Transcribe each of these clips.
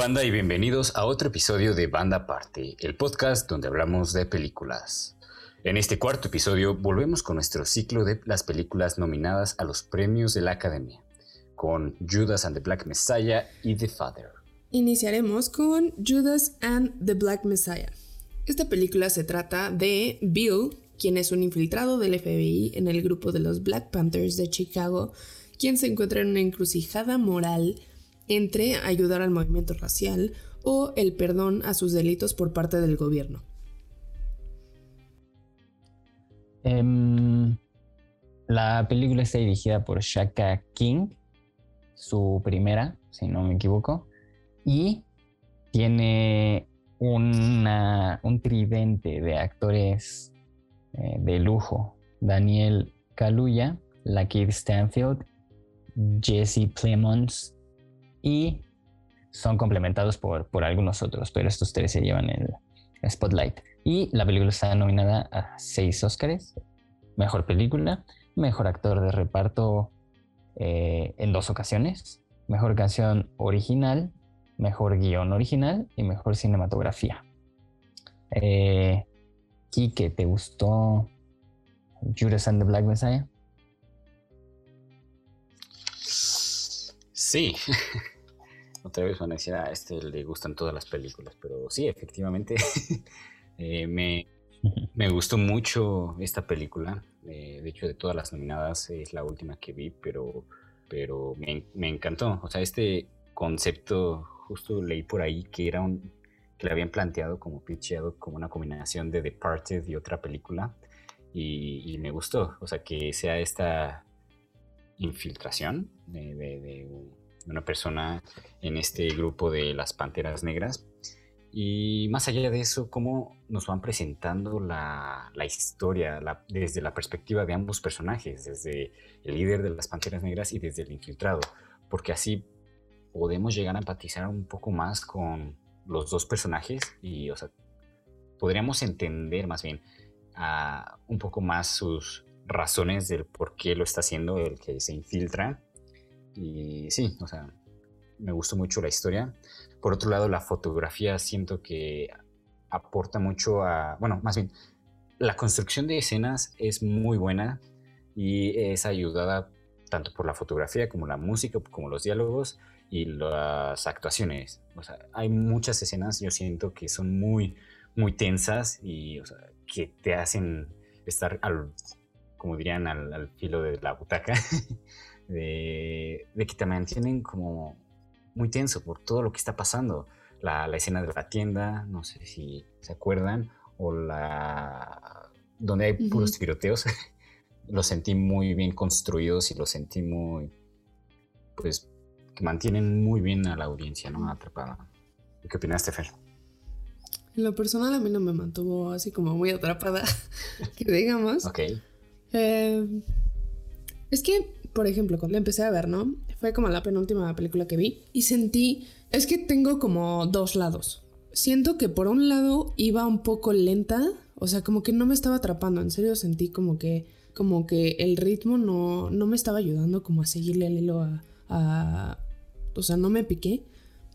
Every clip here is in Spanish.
banda y bienvenidos a otro episodio de Banda Parte, el podcast donde hablamos de películas. En este cuarto episodio volvemos con nuestro ciclo de las películas nominadas a los premios de la Academia, con Judas and the Black Messiah y The Father. Iniciaremos con Judas and the Black Messiah. Esta película se trata de Bill, quien es un infiltrado del FBI en el grupo de los Black Panthers de Chicago, quien se encuentra en una encrucijada moral entre ayudar al movimiento racial o el perdón a sus delitos por parte del gobierno. Em, la película está dirigida por Shaka King, su primera, si no me equivoco, y tiene un tridente de actores eh, de lujo. Daniel Kaluuya, Lakeith Stanfield, Jesse Plemons y son complementados por, por algunos otros, pero estos tres se llevan el spotlight. Y la película está nominada a seis Oscars. Mejor película, mejor actor de reparto eh, en dos ocasiones, mejor canción original, mejor guion original y mejor cinematografía. Eh, Kike, ¿te gustó Judas and the Black Messiah? Sí. Otra vez van a decir, a este le gustan todas las películas, pero sí, efectivamente eh, me, gustó mucho esta película. Eh, de hecho, de todas las nominadas es la última que vi, pero, pero me, me encantó. O sea, este concepto, justo leí por ahí que era un que le habían planteado como pitcheado como una combinación de Departed y otra película. Y, me gustó. O sea, que sea esta infiltración de, una persona en este grupo de las Panteras Negras. Y más allá de eso, cómo nos van presentando la, historia desde la perspectiva de ambos personajes, desde el líder de las Panteras Negras y desde el infiltrado, porque así podemos llegar a empatizar un poco más con los dos personajes y, o sea, podríamos entender más bien un poco más sus razones del por qué lo está haciendo, el que se infiltra. Y sí, o sea, me gustó mucho la historia. Por otro lado, la fotografía siento que aporta mucho a, bueno, más bien, la construcción de escenas es muy buena y es ayudada tanto por la fotografía como la música, como los diálogos y las actuaciones. O sea, hay muchas escenas, yo siento que son muy, muy tensas y que te hacen estar al, como dirían, al, filo de la butaca, de, que te mantienen como muy tenso por todo lo que está pasando. La, escena de la tienda, no sé si se acuerdan, o la donde hay puros tiroteos, los sentí muy bien construidos y los sentí muy, pues, que mantienen muy bien a la audiencia, ¿no? Atrapada. ¿Qué opinaste, Fer? En lo personal a mí no me mantuvo así como muy atrapada, que digamos. Ok. Eh, es que, por ejemplo, cuando empecé a ver, ¿no? Fue como la penúltima película que vi y sentí, es que tengo como dos lados. Siento que por un lado iba un poco lenta, o sea, como que no me estaba atrapando, en serio sentí como que como que el ritmo no, no me estaba ayudando como a seguirle el hilo a, a, o sea, no me piqué,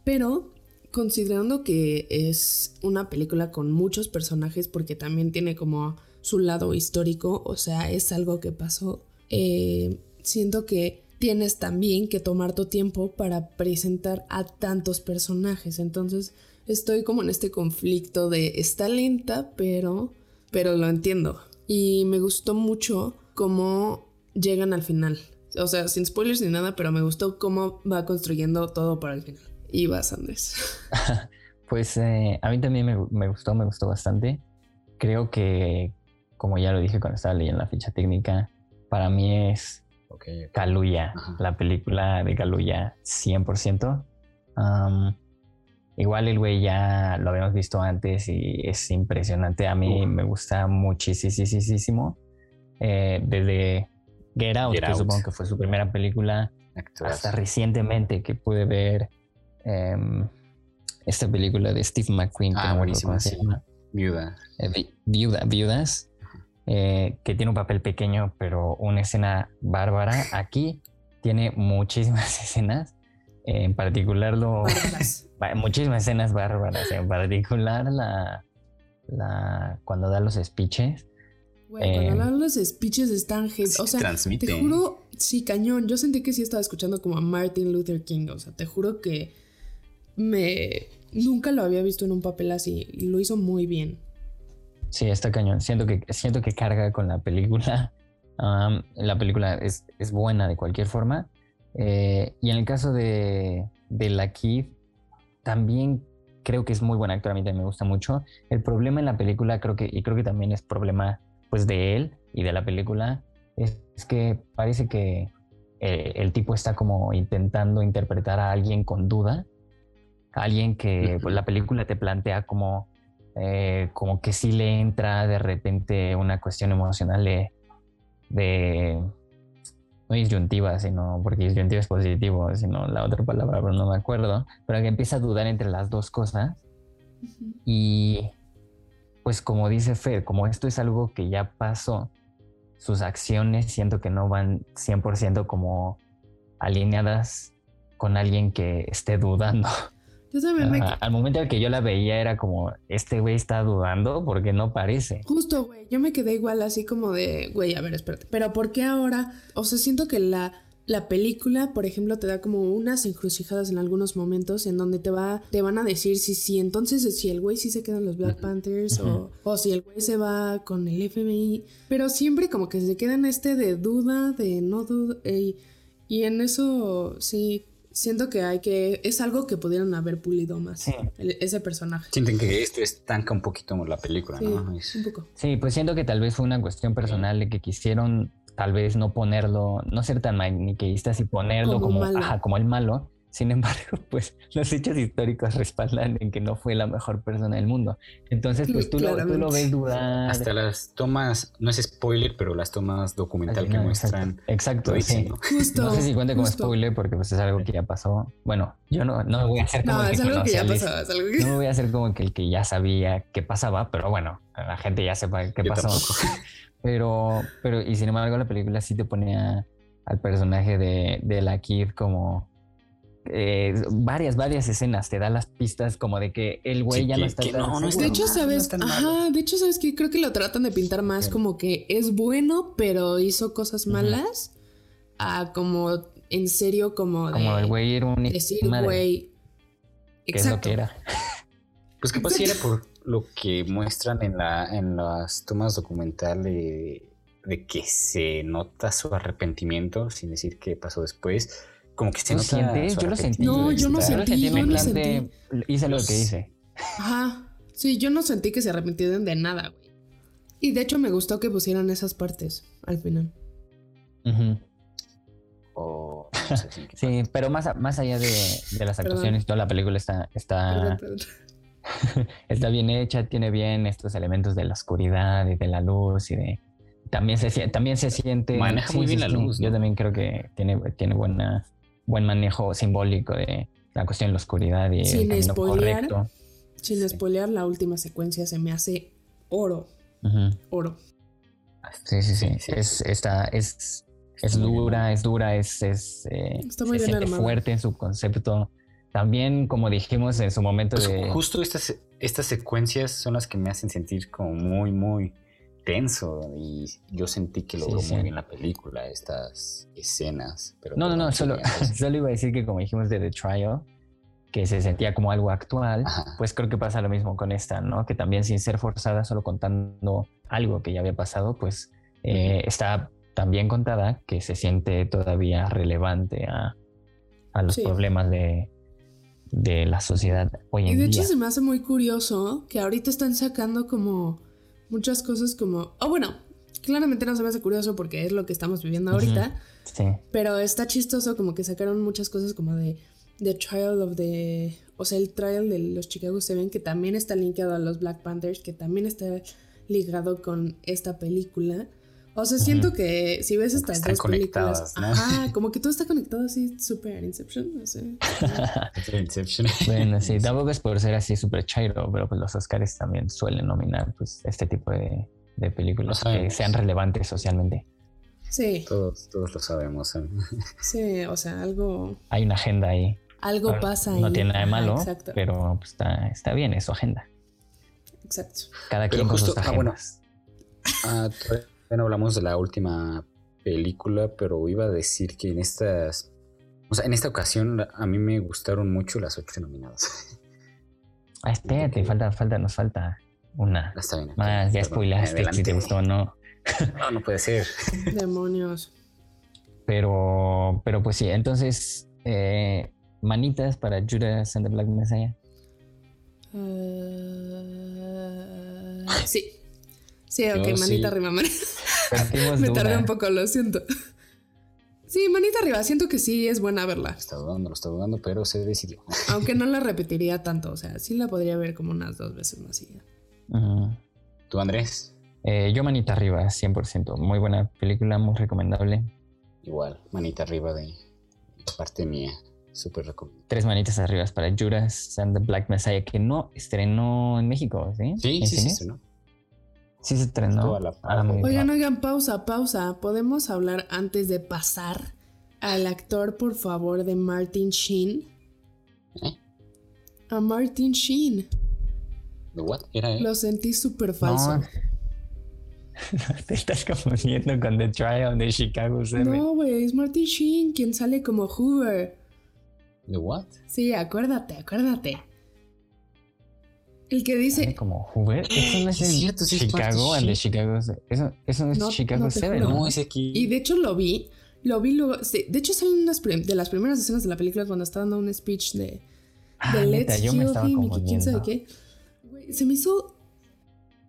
pero considerando que es una película con muchos personajes porque también tiene como su lado histórico, o sea, es algo que pasó, eh, siento que tienes también que tomar tu tiempo para presentar a tantos personajes, entonces estoy como en este conflicto de está lenta, pero, pero lo entiendo. Y me gustó mucho cómo llegan al final. O sea, sin spoilers ni nada, pero me gustó cómo va construyendo todo para el final. Y vas, Andrés. pues eh, a mí también me, gustó, me gustó bastante. Creo que, como ya lo dije cuando estaba leyendo la ficha técnica, para mí es okay, la película de Kaluya 100%. Igual el güey ya lo habíamos visto antes y es impresionante. A mí me gusta muchísimo. Eh, desde Get Out, que supongo que fue su primera película, hasta recientemente que pude ver em, esta película de Steve McQueen, ah, buenísima. Viuda. Eh, viuda, Viudas, eh, que tiene un papel pequeño, pero una escena bárbara. Aquí tiene muchísimas escenas En particular lo... Muchísimas escenas bárbaras, en particular la, la cuando da los speeches. Eh, cuando hablan los speeches están. Sí, O sea, transmite. te juro, sí, cañón. Yo sentí que sí estaba escuchando como a Martin Luther King. O sea, te juro que me. Nunca lo había visto en un papel así. Y lo hizo muy bien. Sí, está cañón. Siento que, siento que carga con la película. Am, la película es, es buena de cualquier forma. Eh, y en el caso de, de la Kid, también creo que es muy buen actor. A mí también me gusta mucho. El problema en la película, creo que, y creo que también es problema pues de él y de la película, es, es que parece que eh, el tipo está como intentando interpretar a alguien con duda. A alguien que pues, la película te plantea como eh, como que sí le entra de repente una cuestión emocional de, de no disyuntiva, sino porque disyuntiva es positivo, sino la otra palabra, pero no me acuerdo, pero que empieza a dudar entre las dos cosas y pues como dice Fer, como esto es algo que ya pasó, sus acciones siento que no van 100% como alineadas con alguien que esté dudando. Yo también me. Ajá, Al momento en que yo la veía era como, este güey está dudando porque no parece. Justo, güey. Yo me quedé igual así como de. Güey, a ver, espérate. Pero ¿por qué ahora? O sea, siento que la. La película, por ejemplo, te da como unas encrucijadas en algunos momentos en donde te va, te van a decir si sí, entonces si el güey sí se queda en los Black Panthers o, o si el güey se va con el FBI. Pero siempre como que se queda en este de duda, de no duda. y- y en eso sí, siento que hay que. Es algo que pudieron haber pulido más. Sí. el- ese personaje. Sienten que esto estanca un poquito la película, Sí, ¿no? Es- un poco. Sí, pues siento que tal vez fue una cuestión personal de que quisieron tal vez no ponerlo, no ser tan maniqueístas y ponerlo Como como, malo. ajá, como el malo. Sin embargo, pues los hechos históricos respaldan en que no fue la mejor persona del mundo. Entonces, pues tú, lo, tú lo ves dudar. Hasta las tomas, no es spoiler, pero las tomas documental que no, muestran Exacto, exacto, sí. ¿no? Justo. No sé si cuente como spoiler porque pues es algo que ya pasó. Bueno, yo no, no me voy a hacer como No, el que algo que ya pasó, la es algo que... No me voy a hacer como que el que ya sabía qué pasaba, pero bueno, la gente ya sepa qué Yo pasó. tampoco. Pero, pero, y sin embargo, la película sí te ponía al personaje de, de la Kid como eh, varias, varias escenas. Te da las pistas como de que el güey Sí, ya no que- está que tan no, no. De hecho, no sabes, ajá, de hecho, sabes que creo que lo tratan de pintar más como que es bueno, pero hizo cosas malas, a como en serio, como de como el güey era un decir, madre, güey. que es lo Exacto. que era. Pues capaz si era por lo que muestran en, la, en las tomas documental de, de que se nota su arrepentimiento, sin decir qué pasó después. Como que se ¿Lo nota sientes? Yo lo sentí. No, yo no está- Yo lo sentí, sentí en yo no plan de hice lo que hice. Ajá. Sí, yo no sentí que se arrepintieran de nada, güey. Y de hecho me gustó que pusieran esas partes al final. Ujú. o no sé si- Sí, pero más, a- más allá de, de las Perdón. actuaciones, toda la película está, está, Perdón, perdón. está bien hecha, tiene bien estos elementos de la oscuridad y de la luz y de también se también se siente Maneja muy bien la luz, Yo ¿no? también creo que tiene tiene buena buen manejo simbólico de la cuestión de la oscuridad y Sin el correcto. Sin Sí. spoilear, la última secuencia se me hace oro. Oro. Sí, sí, sí. Es, está, es, es dura, es dura, es, es eh, Está muy se bien siente armada. fuerte en su concepto. También, como dijimos en su momento Pues de... justo estas, estas secuencias son las que me hacen sentir como muy, muy tenso. Y yo sentí que logró Sí, muy bien la película, estas escenas. Pero No, no, no, solo, solo iba a decir que como dijimos de The Trial, que se sentía como algo actual, Ajá. pues creo que pasa lo mismo con esta, ¿no? Que también sin ser forzada, solo contando algo que ya había pasado, pues eh, está tan bien contada que se siente todavía relevante a, a los Sí. problemas de, de la sociedad hoy Y en de día. hecho se me hace muy curioso que ahorita están sacando como muchas cosas como... Oh, bueno, claramente no se me hace curioso porque es lo que estamos viviendo ahorita, Sí, pero está chistoso como que sacaron muchas cosas como de The Trial of the... O sea, el trial de los Chicago Seven que también está linkeado a los Black Panthers, que también está ligado con esta película. O sea, siento que si ves estas están dos películas, conectadas, ¿no? ajá, como que todo está conectado así, super Inception, no sé. Inception. bueno, sí, tampoco es por ser así súper chairo, pero pues los Oscars también suelen nominar pues este tipo de, de películas que sean relevantes socialmente. Sí, Todos, todos lo sabemos. ¿eh? sí, o sea, algo... Hay una agenda ahí. algo pasa ahí. No tiene nada de Ajá, malo, Exacto. pero pues, está, está bien, es su agenda. Exacto. Cada Pero quien con sus ah, bueno. agendas. Ah, todavía no hablamos de la última película, pero iba a decir que en estas. O sea, en esta ocasión a mí me gustaron mucho las ocho nominadas. Ah, espérate, falta, falta, nos falta una. Ah, Está bien. Más, ya spoilaste si te gustó o no. No, no puede ser. Demonios. Pero, pero pues sí, entonces, eh, manitas para Judas and the Black Messiah. Eh, sí. Sí, ok, Yo manita sí. arriba. man- Partimos Me tardé una. un poco, lo siento. Sí, manita arriba. Siento que sí es buena verla. Lo está dudando, lo está dudando, pero se decidió. Aunque no la repetiría tanto. O sea, sí la podría ver como unas dos veces más. y ya. ¿Tú, Andrés? Eh, yo manita arriba, 100%. Muy buena película, muy recomendable. Igual, manita arriba de parte mía. Súper recomendable. Tres manitas arriba para Judas and the Black Messiah, que no estrenó en México, ¿sí? Sí, ¿En sí, sí, cines? Sí, se estrenó. Toda la- bien. Oigan, oigan, pausa, pausa. ¿Podemos hablar antes de pasar al actor, por favor, de Martin Sheen? ¿Eh? A Martin Sheen. ¿De what? ¿Era él? Lo sentí súper falso. No. Te estás confundiendo con The Trial de Chicago 7. No, güey, es Martin Sheen quien sale como Hoover. ¿De what? Sí, acuérdate, acuérdate. El que dice. como Hoover. Eso no es el es cierto, es Chicago the Sheen. Chicago. Eso, eso no es No, Chicago no te 7, juro. ¿no? Es aquí. Y de hecho lo vi. Lo vi luego. sí, de hecho, salen unas de las primeras escenas de la película cuando está dando un speech de. Ah, de neta, Let's yo me Him quién sabe qué. Güey, se me hizo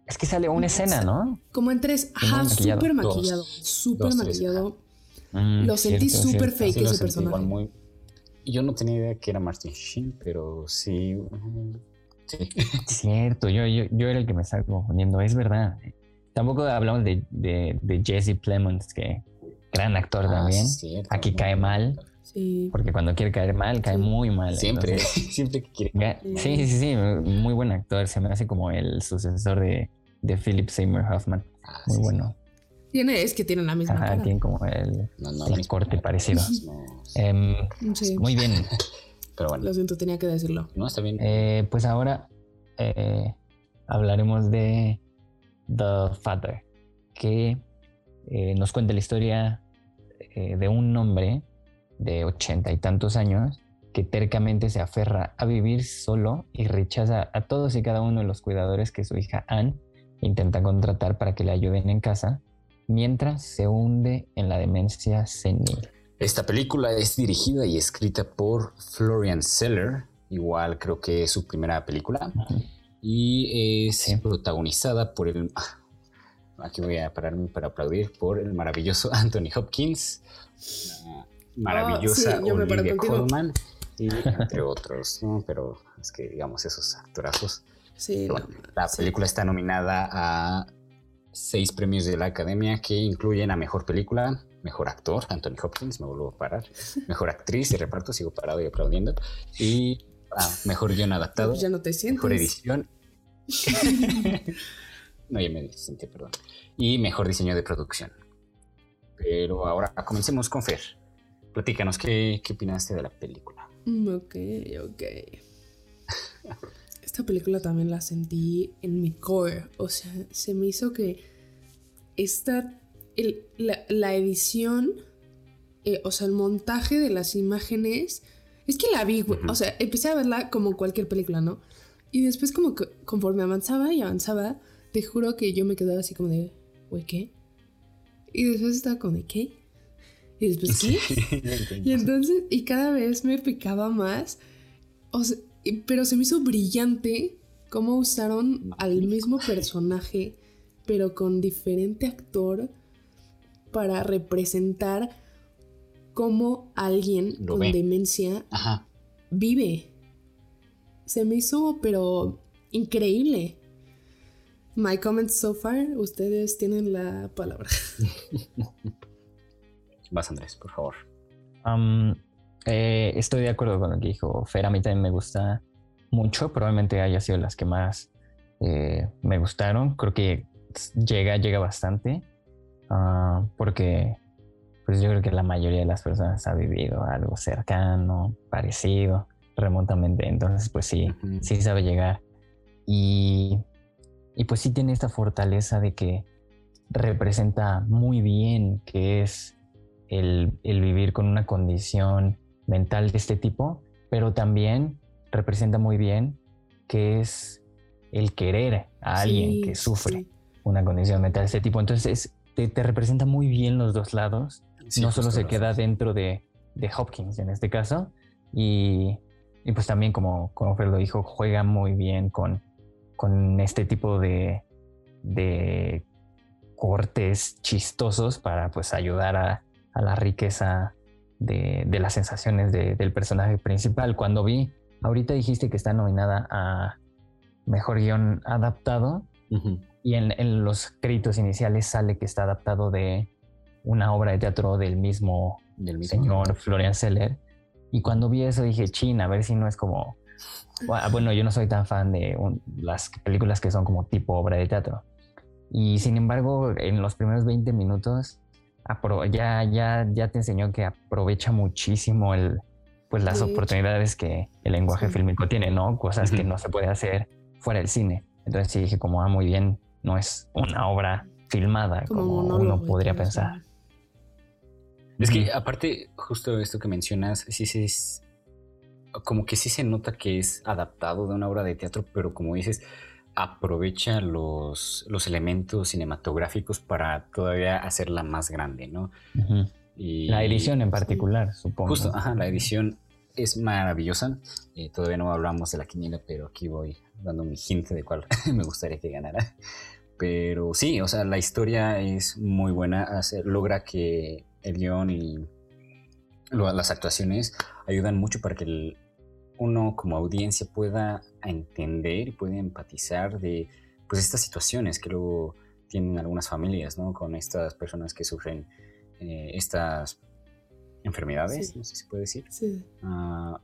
Es que sale una escena, ¿no? como en tres. Ajá, maquillado. súper Dos. maquillado. Súper Dos, tres, maquillado. Mm, Lo sentí súper fake. Sí, ese sentí igual personaje. muy- Yo no tenía idea que era Martin Sheen, pero sí. ujú, Sí. Cierto, yo, yo, yo era el que me estaba confundiendo, es verdad. Tampoco hablamos de, de, de Jesse Plemons, que gran actor Ah, también. cierto, Aquí cae mal. Sí. Porque cuando quiere caer mal, cae Sí. muy mal. Siempre, entonces, siempre que quiere. sí, sí, sí, muy buen actor. Se me hace como el sucesor de, de Philip Seymour Hoffman. Ah, Muy sí, bueno. Tiene, es que tienen la misma Ajá, cara. tiene como el, No, no, el mismo, corte parecido. no, Em, Sí. muy bien. Pero bueno, Lo siento, tenía que decirlo. no está bien. Eh, pues ahora eh, hablaremos de The Father, que eh, nos cuenta la historia eh, de un hombre de ochenta y tantos años que tercamente se aferra a vivir solo y rechaza a todos y cada uno de los cuidadores que su hija Anne intenta contratar para que le ayuden en casa, mientras se hunde en la demencia senil. Esta película es dirigida y escrita por Florian Seller. Igual creo que es su primera película. Y es Sí. protagonizada por el. ah, Aquí voy a pararme para aplaudir por el maravilloso Anthony Hopkins, la maravillosa Ah, sí, Olivia. Colman y entre otros, ¿no? Pero es que digamos esos actorazos. Sí, bueno, no, la sí. película está nominada a seis premios de la Academia que incluyen a Mejor Película, Mejor Actor, Anthony Hopkins, me vuelvo a parar, Mejor Actriz de reparto, sigo parado y aplaudiendo, y a Mejor Guión Adaptado, ya no te sientes. Mejor Edición, no, ya me senté, perdón, y Mejor Diseño de Producción. Pero ahora comencemos con Fer. Platícanos, ¿qué, qué opinaste de la película? Mm, Ok, ok. Esta película también la sentí en mi core. O sea, se me hizo que esta. El- la, la edición. eh, o sea, el montaje de las imágenes. Es que la vi, güey. O sea, empecé a verla como cualquier película, ¿no? Y después, como que conforme avanzaba y avanzaba, te juro que yo me quedaba así como de. Güey, ¿qué? Y después estaba como de, ¿qué? Y después, ¿qué? Y entonces, y cada vez me picaba más. O sea, pero se me hizo brillante cómo usaron al mismo personaje, pero con diferente actor, para representar cómo alguien Lo con ve. demencia Ajá. vive. Se me hizo, pero increíble. My comments so far, ustedes tienen la palabra. Vas, Andrés, por favor. Eh, estoy de acuerdo con lo que dijo Fer. A mí también me gusta mucho. Probablemente haya sido las que más eh, me gustaron. Creo que llega, llega bastante. Ah, porque pues yo creo que la mayoría de las personas ha vivido algo cercano, parecido, remotamente. Entonces, pues sí, sí sabe llegar. Y, y pues sí tiene esta fortaleza de que representa muy bien que es el, el, vivir con una condición mental de este tipo, pero también representa muy bien que es el querer a alguien que sufre una condición mental de este tipo. Entonces te, te, representa muy bien los dos lados. no solo se queda dentro de, de, Hopkins en este caso, y, y pues también como, como Fred lo dijo, juega muy bien con, con este tipo de, de cortes chistosos para pues ayudar a, a la riqueza de, de las sensaciones del personaje principal. Cuando vi, ahorita dijiste que está nominada a Mejor Guión Adaptado y en, en, los créditos iniciales sale que está adaptado de una obra de teatro del mismo, del señor Florian Seller. Y cuando vi eso dije, chin, a ver si no es como... Bueno, yo no soy tan fan de las películas que son como tipo obra de teatro. Y sin embargo, en los primeros 20 minutos ya, ya, ya te enseñó que aprovecha muchísimo el, pues las oportunidades que el lenguaje fílmico tiene, ¿no? Cosas que no se puede hacer fuera del cine. Entonces sí dije como, ah, muy bien, no es una obra filmada como, uno podría pensar. Es que aparte, justo esto que mencionas, sí, sí es como que sí se nota que es adaptado de una obra de teatro, pero como dices, aprovecha los, los elementos cinematográficos para todavía hacerla más grande, ¿no? y, la edición en particular, supongo. Justo, ajá, la edición es maravillosa. Eh, todavía no hablamos de la quiniela, pero aquí voy dando mi hint de cuál me gustaría que ganara. Pero sí, o sea, la historia es muy buena. logra que el guion y las actuaciones ayudan mucho para que el, uno como audiencia pueda entender y pueda empatizar de pues estas situaciones que luego tienen algunas familias, ¿no? Con estas personas que sufren eh, estas enfermedades, no sé si se puede decir. Sí. Ah,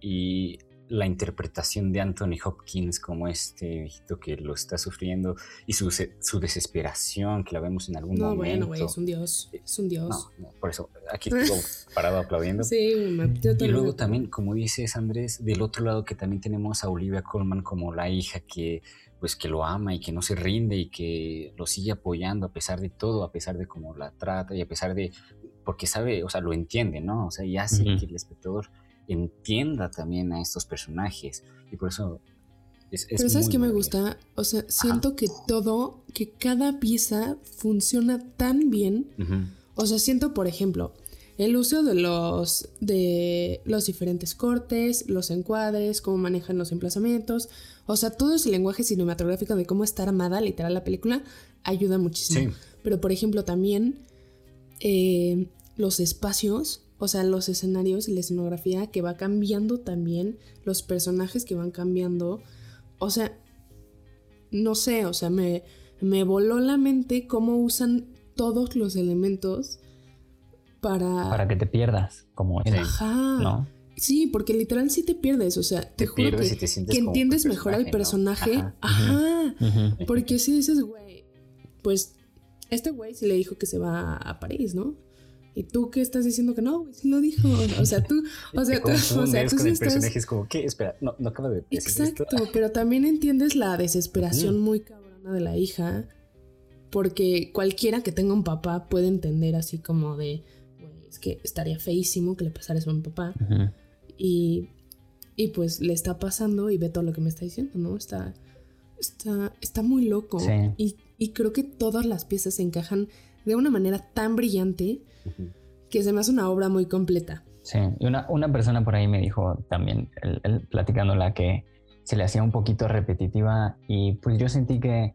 y la interpretación de Anthony Hopkins como este viejito que lo está sufriendo y su, su desesperación que la vemos en algún momento. No, bueno, güey, es un dios, es un dios. No, por eso, aquí estuvo parado aplaudiendo. Sí, Y luego también, como dices, Andrés, del otro lado que también tenemos a Olivia Colman como la hija que pues que lo ama y que no se rinde y que lo sigue apoyando a pesar de todo, a pesar de cómo la trata y a pesar de, porque sabe, o sea, lo entiende, ¿no? O sea, y hace que el espectador entienda también a estos personajes. Y por eso es, Pero ¿sabes qué me gusta? O sea, siento que todo, que cada pieza funciona tan bien. O sea, siento, por ejemplo, el uso de los, de los diferentes cortes, los encuadres, cómo manejan los emplazamientos. O sea, todo ese lenguaje cinematográfico de cómo está armada literal la película ayuda muchísimo. Pero, por ejemplo, también eh, los espacios o sea, los escenarios y la escenografía que va cambiando también, los personajes que van cambiando. O sea, no sé, o sea, me, me voló la mente cómo usan todos los elementos para... Para que te pierdas, como Ajá. ¿no? Sí, porque literal sí te pierdes, o sea, te, juro que, que entiendes mejor al personaje. Ajá. Porque si dices, güey, pues este güey sí le dijo que se va a París, ¿no? ¿Y tú qué estás diciendo que no, güey? Sí lo dijo. O sea, tú, o sea, tú, o sea, tú sí personaje es como, ¿qué? Espera, no, no acaba de decir Exacto, pero también entiendes la desesperación muy cabrona de la hija, porque cualquiera que tenga un papá puede entender así como de, güey, es que estaría feísimo que le pasara eso a mi papá. Y, y pues le está pasando y ve todo lo que me está diciendo, ¿no? Está, está, está muy loco. Y, y creo que todas las piezas se encajan de una manera tan brillante que se me hace una obra muy completa. Sí, y una, una persona por ahí me dijo también, el, platicándola, que se le hacía un poquito repetitiva y pues yo sentí que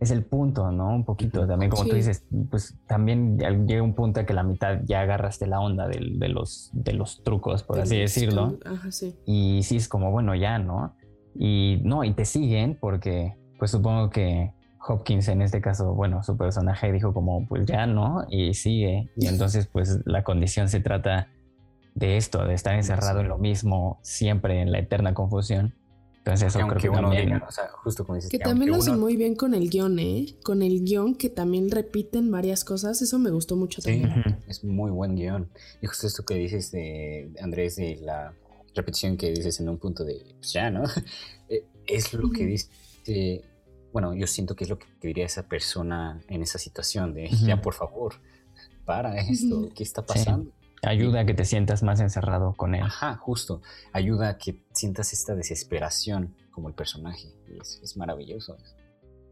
es el punto, ¿no? Un poquito, también como tú dices, pues también llega un punto a que la mitad ya agarraste la onda de, de los, de los trucos, por así decirlo. Ajá, sí. Y sí es como, bueno, ya, ¿no? Y no, y te siguen porque pues supongo que Hopkins en este caso, bueno, su personaje dijo como, pues ya no, y sigue. Y entonces, pues la condición se trata de esto, de estar encerrado en lo mismo, siempre en la eterna confusión. Entonces eso creo que también... o sea, justo como dices, que, también lo hacen muy bien con el guion, ¿eh? Con el guion que también repiten varias cosas, eso me gustó mucho también. es muy buen guion. Y justo esto que dices de Andrés, de la repetición que dices en un punto de, pues ya, ¿no? Eh, es lo que dice, bueno, yo siento que es lo que diría esa persona en esa situación de, ya por favor, para esto, ¿qué está pasando? Ayuda a que te sientas más encerrado con él. Ajá, justo. Ayuda a que sientas esta desesperación como el personaje. es, maravilloso.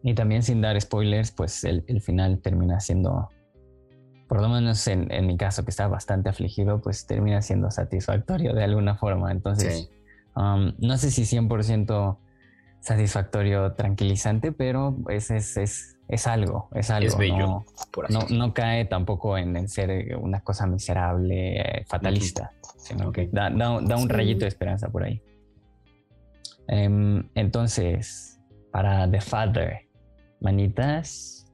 Y también sin dar spoilers, pues el, final termina siendo, por lo menos en, mi caso, que estaba bastante afligido, pues termina siendo satisfactorio de alguna forma. Entonces, um, no sé si 100% satisfactorio, tranquilizante, pero es, es, es, es algo, es algo. Es bello, no, no, cae tampoco en, ser una cosa miserable, eh, fatalista, sino que da, un rayito de esperanza por ahí. Em, entonces, para The Father, manitas.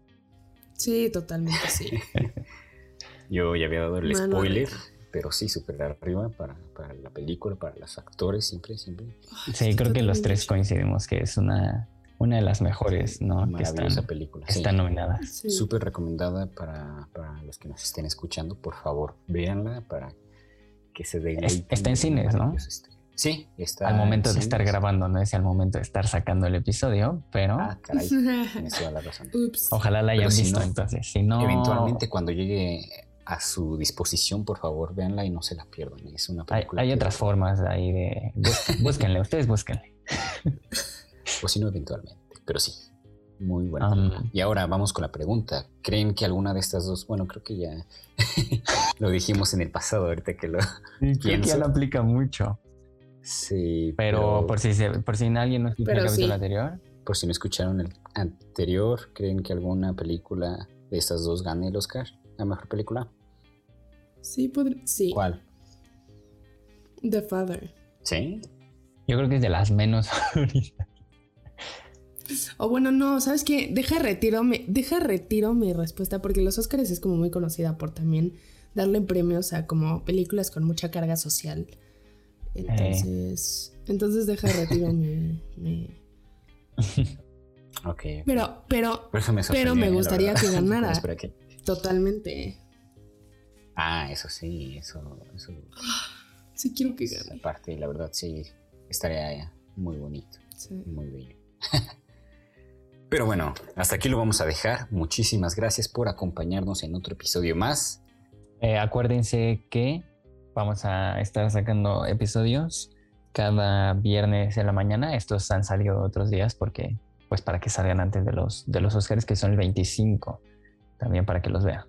Sí, totalmente sí. Yo ya había dado el spoiler pero sí, súper arriba para, para, la película, para los actores, siempre, siempre. Sí, creo que los tres coincidimos que es una, una de las mejores, ¿no? Maravillosa película. Está nominada. Súper recomendada para, para, los que nos estén escuchando, por favor, véanla para que se deleiten. Está en cines, ¿no? Este, sí, está. Al momento de estar grabando, no es al momento de estar sacando el episodio, pero. Ah, caray. la razón. Ojalá la hayan visto, entonces. Si no. Eventualmente, cuando llegue a su disposición, por favor, véanla y no se la pierdan. Es una película. Hay, otras formas ahí de. Búsquenle, ustedes búsquenle. Pues si no, eventualmente. Pero sí, muy buena. y ahora vamos con la pregunta. ¿Creen que alguna de estas dos, bueno, creo que ya lo dijimos en el pasado, ahorita que lo. Sí, creo que ya lo aplica mucho. Sí. Pero, por si por si alguien no escuchó el capítulo anterior. Por si no escucharon el anterior, ¿creen que alguna película de estas dos gane el Oscar? ¿La mejor película? Sí, podría. Sí. ¿Cuál? The Father. ¿Sí? Yo creo que es de las menos favoritas. O bueno, no, ¿sabes qué? Deja retiro, me, deja retiro mi respuesta porque los Oscars es como muy conocida por también darle premios a como películas con mucha carga social. Entonces, entonces deja retiro mi, mi... ok. Pero, pero, pero me gustaría que ganara. Totalmente. Ah, eso sí, eso, eso. Sí quiero que gane. Aparte, la verdad, sí, estaría muy bonito. Muy bello. Pero bueno, hasta aquí lo vamos a dejar. Muchísimas gracias por acompañarnos en otro episodio más. Eh, acuérdense que vamos a estar sacando episodios cada viernes en la mañana. Estos han salido otros días porque, pues, para que salgan antes de los, de los Oscars, que son el 25. También para que los vean.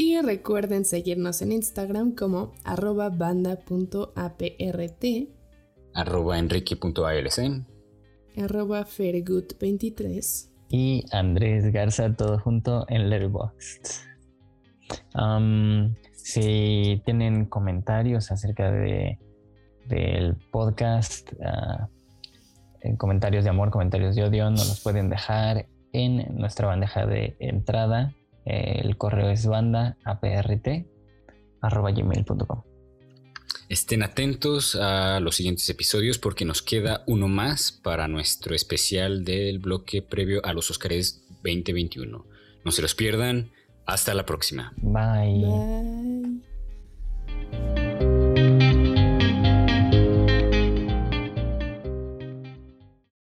Y recuerden seguirnos en Instagram como arroba banda.aprt, arroba enrique.alc, arroba fairgood23 y Andrés Garza, todo junto en Letterboxd. si tienen comentarios acerca de del podcast, uh, comentarios de amor, comentarios de odio, nos los pueden dejar en nuestra bandeja de entrada el correo es banda gmail.com. Estén atentos a los siguientes episodios porque nos queda uno más para nuestro especial del bloque previo a los Oscars 2021. No se los pierdan. Hasta la próxima. Bye.